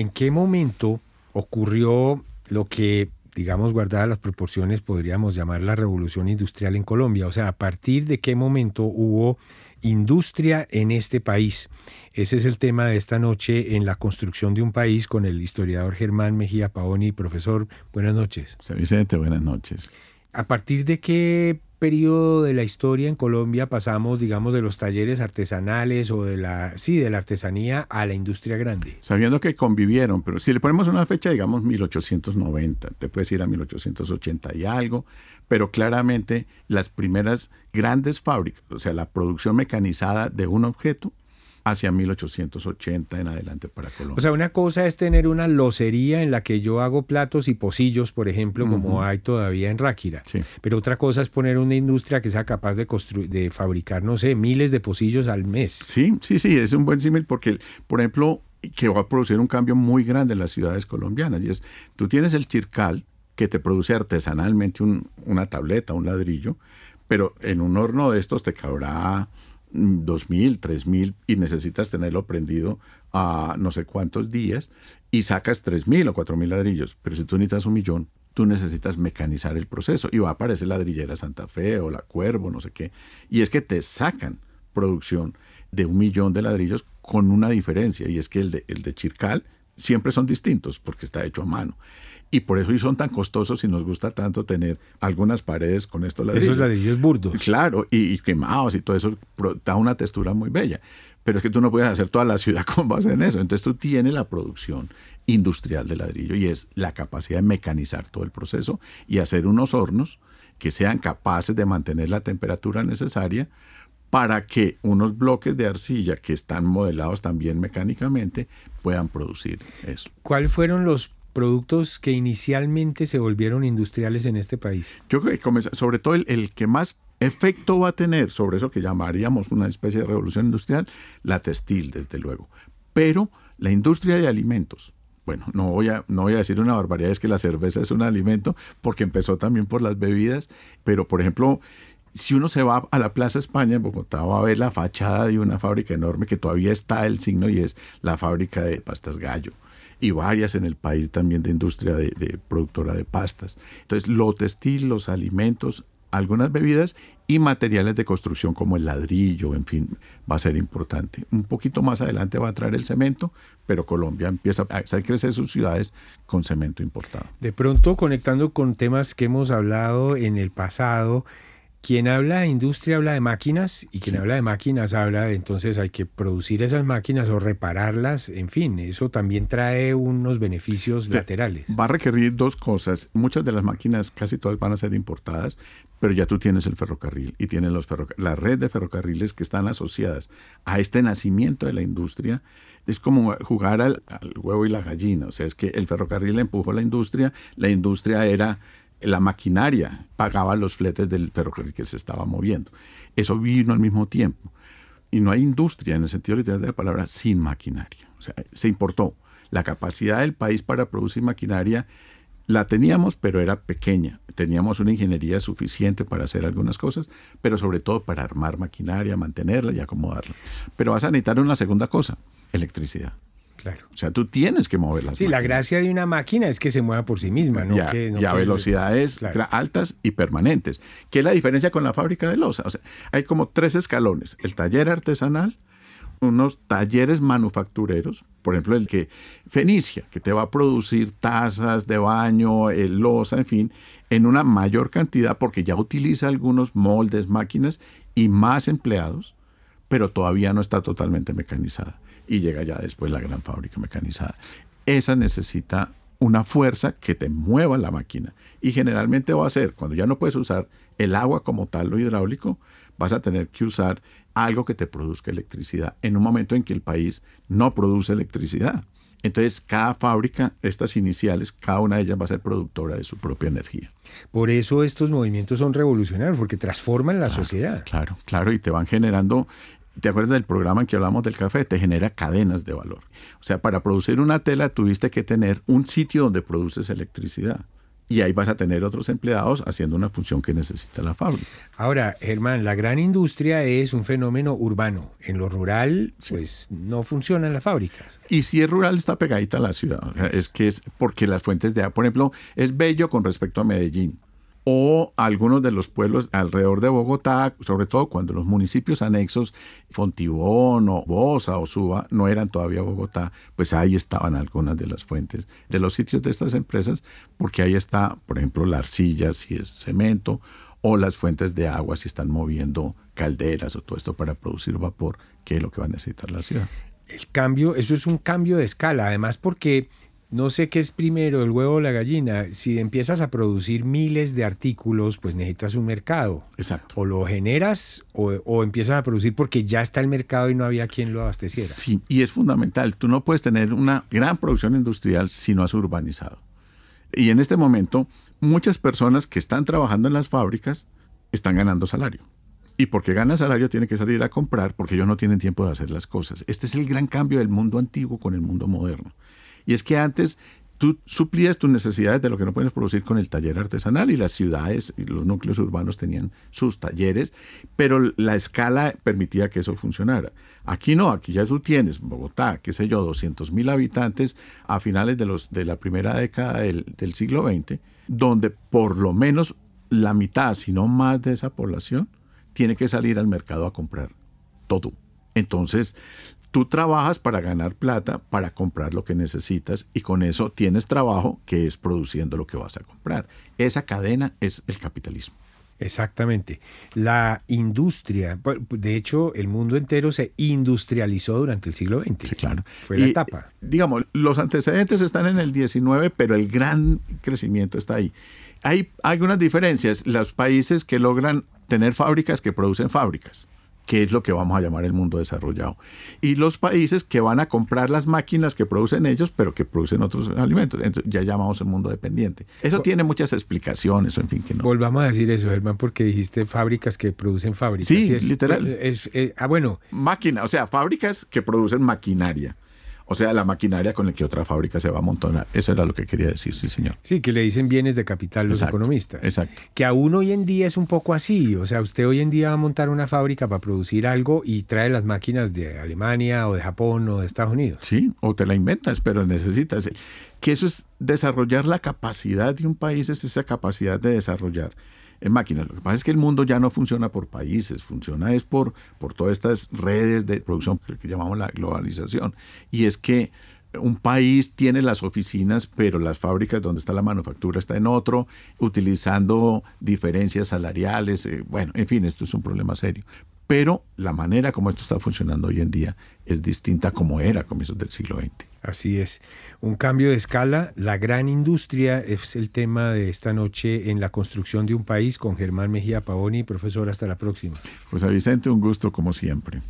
¿en qué momento ocurrió lo que, digamos, guardadas las proporciones, podríamos llamar la revolución industrial en Colombia? O sea, ¿a partir de qué momento hubo industria en este país? Ese es el tema de esta noche en la construcción de un país con el historiador Germán Mejía Paoni. Profesor, buenas noches. Vicente, buenas noches. ¿A partir de qué periodo de la historia en Colombia pasamos, digamos, de los talleres artesanales o de la, sí, de la artesanía a la industria grande? Sabiendo que convivieron, pero si le ponemos una fecha, digamos 1890, te puedes ir a 1880 y algo, pero claramente las primeras grandes fábricas, o sea, la producción mecanizada de un objeto, hacia 1880 en adelante para Colombia. O sea, una cosa es tener una locería en la que yo hago platos y pocillos, por ejemplo, como hay todavía en Ráquira. Pero otra cosa es poner una industria que sea capaz de, de fabricar, no sé, miles de pocillos al mes. Sí, sí, sí, es un buen símil porque, por ejemplo, que va a producir un cambio muy grande en las ciudades colombianas. Y es, tú tienes el chircal que te produce artesanalmente una tableta, un ladrillo, pero en un horno de estos te cabrá 2.000, 3.000 y necesitas tenerlo prendido a no sé cuántos días y sacas 3.000 o 4.000 ladrillos. Pero si tú necesitas un millón, tú necesitas mecanizar el proceso y va a aparecer ladrillera Santa Fe o la Cuervo, no sé qué. Y es que te sacan producción de un millón de ladrillos con una diferencia y es que el de, el de Chircal siempre son distintos porque está hecho a mano y por eso son tan costosos y nos gusta tanto tener algunas paredes con estos ladrillos. Esos ladrillos burdos. Claro, y, quemados y todo eso da una textura muy bella. Pero es que tú no puedes hacer toda la ciudad con base en eso. Entonces tú tienes la producción industrial de ladrillo y es la capacidad de mecanizar todo el proceso y hacer unos hornos que sean capaces de mantener la temperatura necesaria para que unos bloques de arcilla que están modelados también mecánicamente puedan producir eso. ¿Cuáles fueron los productos que inicialmente se volvieron industriales en este país? Yo creo que sobre todo el, que más efecto va a tener sobre eso que llamaríamos una especie de revolución industrial, la textil, desde luego. Pero la industria de alimentos, bueno, no voy, a, no voy a decir una barbaridad, es que la cerveza es un alimento, porque empezó también por las bebidas, pero por ejemplo, si uno se va a la Plaza España en Bogotá, va a ver la fachada de una fábrica enorme que todavía está el signo y es la fábrica de pastas gallo y varias en el país también de industria de, productora de pastas. Entonces, lo textil, los alimentos, algunas bebidas y materiales de construcción como el ladrillo, en fin, va a ser importante. Un poquito más adelante va a traer el cemento, pero Colombia empieza a crecer sus ciudades con cemento importado. De pronto, conectando con temas que hemos hablado en el pasado, quien habla de industria habla de máquinas y quien habla de máquinas habla de entonces hay que producir esas máquinas o repararlas, en fin, eso también trae unos beneficios laterales. Va a requerir dos cosas. Muchas de las máquinas, casi todas van a ser importadas, pero ya tú tienes el ferrocarril y tienes los la red de ferrocarriles que están asociadas a este nacimiento de la industria. Es como jugar al, al huevo y la gallina, o sea, es que el ferrocarril empujó la industria, la industria era la maquinaria pagaba los fletes del ferrocarril que se estaba moviendo. Eso vino al mismo tiempo. Y no hay industria en el sentido literal de la palabra sin maquinaria. O sea, se importó. La capacidad del país para producir maquinaria la teníamos, pero era pequeña. Teníamos una ingeniería suficiente para hacer algunas cosas, pero sobre todo para armar maquinaria, mantenerla y acomodarla. Pero vas a necesitar una segunda cosa, electricidad. Claro. O sea, tú tienes que mover las Sí, la gracia de una máquina es que se mueva por sí misma, ¿no? Ya, que, a velocidades altas y permanentes. ¿Qué es la diferencia con la fábrica de losa? O sea, hay como tres escalones. El taller artesanal, unos talleres manufactureros, por ejemplo, el que Fenicia, que te va a producir tazas de baño, el losa, en fin, en una mayor cantidad porque ya utiliza algunos moldes, máquinas y más empleados, pero todavía no está totalmente mecanizada y llega ya después la gran fábrica mecanizada. Esa necesita una fuerza que te mueva la máquina y generalmente va a ser, cuando ya no puedes usar el agua como tal, lo hidráulico, vas a tener que usar algo que te produzca electricidad en un momento en que el país no produce electricidad. Entonces, cada fábrica, estas iniciales, cada una de ellas va a ser productora de su propia energía. Por eso estos movimientos son revolucionarios, porque transforman la sociedad. Claro, claro, y te van generando ¿Te acuerdas del programa en que hablamos del café? Te genera cadenas de valor. O sea, para producir una tela tuviste que tener un sitio donde produces electricidad. y ahí vas a tener otros empleados haciendo una función que necesita la fábrica. Ahora, Germán, la gran industria es un fenómeno urbano. En lo rural, pues no funcionan las fábricas. Y si es rural, está pegadita a la ciudad. es que es porque las fuentes de agua, por ejemplo, es bello con respecto a Medellín o algunos de los pueblos alrededor de Bogotá, sobre todo cuando los municipios anexos, Fontibón o Bosa o Suba, no eran todavía Bogotá, pues ahí estaban algunas de las fuentes de los sitios de estas empresas, porque ahí está, por ejemplo, la arcilla si es cemento, o las fuentes de agua si están moviendo calderas o todo esto para producir vapor, que es lo que va a necesitar la ciudad. El cambio, eso es un cambio de escala, además porque no sé qué es primero, el huevo o la gallina. Si empiezas a producir miles de artículos, pues necesitas un mercado. Exacto. O lo generas o, empiezas a producir porque ya está el mercado y no había quien lo abasteciera. Sí, y es fundamental. Tú no puedes tener una gran producción industrial si no has urbanizado. Y en este momento, muchas personas que están trabajando en las fábricas están ganando salario. Y porque gana salario tiene que salir a comprar porque ellos no tienen tiempo de hacer las cosas. Este es el gran cambio del mundo antiguo con el mundo moderno. Y es que antes tú suplías tus necesidades de lo que no puedes producir con el taller artesanal y las ciudades y los núcleos urbanos tenían sus talleres, pero la escala permitía que eso funcionara. Aquí no, aquí ya tú tienes Bogotá, qué sé yo, 200 mil habitantes a finales de, la primera década del siglo XX, donde por lo menos la mitad, si no más de esa población, tiene que salir al mercado a comprar todo. Entonces, tú trabajas para ganar plata, para comprar lo que necesitas y con eso tienes trabajo que es produciendo lo que vas a comprar. Esa cadena es el capitalismo. Exactamente. La industria, de hecho, el mundo entero se industrializó durante el siglo XX. Sí, claro. Fue la etapa. Digamos, los antecedentes están en el 19, pero el gran crecimiento está ahí. Hay algunas diferencias. Los países que logran tener fábricas que producen fábricas que es lo que vamos a llamar el mundo desarrollado. Y los países que van a comprar las máquinas que producen ellos, pero que producen otros alimentos. Entonces, ya llamamos el mundo dependiente. Eso tiene muchas explicaciones, en fin, que no. Volvamos a decir eso, Germán, porque dijiste fábricas que producen fábricas. Sí, literal. Eh, ah, bueno. Máquina, o sea, fábricas que producen maquinaria. O sea, la maquinaria con la que otra fábrica se va a amontonar. Eso era lo que quería decir, sí, señor. Sí, que le dicen bienes de capital los economistas. Exacto. Que aún hoy en día es un poco así. O sea, usted hoy en día va a montar una fábrica para producir algo y trae las máquinas de Alemania o de Japón o de Estados Unidos. Sí, o te la inventas, pero necesitas. Que eso es desarrollar la capacidad de un país, es esa capacidad de desarrollar en máquinas. Lo que pasa es que el mundo ya no funciona por países, funciona es por, por todas estas redes de producción que llamamos la globalización. Y es que un país tiene las oficinas, pero las fábricas donde está la manufactura está en otro, utilizando diferencias salariales. Eh, bueno, en fin, esto es un problema serio. Pero la manera como esto está funcionando hoy en día es distinta a como era a comienzos del siglo XX. Así es. Un cambio de escala. La gran industria es el tema de esta noche en la construcción de un país con Germán Mejía Pavoni. Profesor, hasta la próxima. Pues a Vicente, un gusto como siempre.